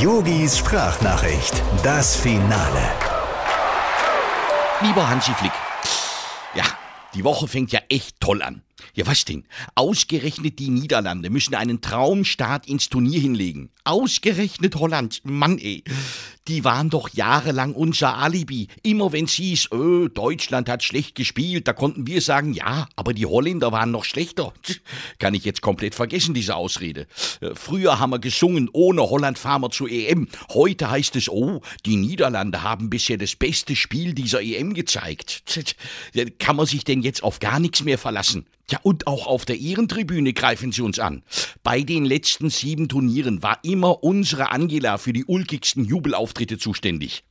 Yogis Sprachnachricht, das Finale. Lieber Hansi Flick, ja, die Woche fängt ja echt toll an. Ja, was denn? Ausgerechnet die Niederlande müssen einen Traumstart ins Turnier hinlegen. Ausgerechnet Holland. Mann, ey. Die waren doch jahrelang unser Alibi. Immer wenn es hieß, öh, Deutschland hat schlecht gespielt, da konnten wir sagen, ja, aber die Holländer waren noch schlechter. Kann ich jetzt komplett vergessen, diese Ausrede. Äh, früher haben wir gesungen, ohne Holland fahren wir zur EM. Heute heißt es, oh, die Niederlande haben bisher das beste Spiel dieser EM gezeigt. Kann man sich denn jetzt auf gar nichts mehr verlassen? Ja, und auch auf der Ehrentribüne greifen sie uns an. Bei den letzten sieben Turnieren war immer unsere Angela für die ulkigsten Jubelauftritte zuständig.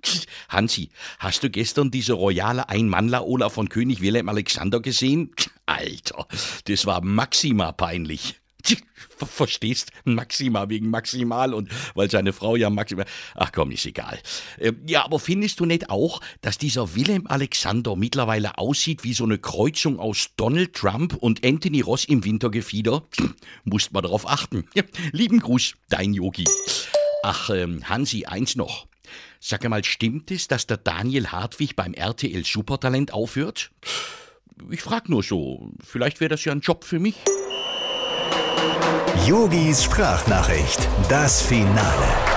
Hansi, hast du gestern diese royale Einmannler-Ola von König Wilhelm Alexander gesehen? Alter, das war maxima peinlich. Verstehst? Maxima wegen Maximal und weil seine Frau ja Maximal. Ach komm, ist egal. Ähm, ja, aber findest du nicht auch, dass dieser Wilhelm Alexander mittlerweile aussieht wie so eine Kreuzung aus Donald Trump und Anthony Ross im Wintergefieder? Musst mal darauf achten. Lieben Gruß, dein Yogi. Ach, ähm, Hansi, eins noch. Sag mal, stimmt es, dass der Daniel Hartwig beim RTL Supertalent aufhört? Ich frag nur so. Vielleicht wäre das ja ein Job für mich. Yogis Sprachnachricht, das Finale.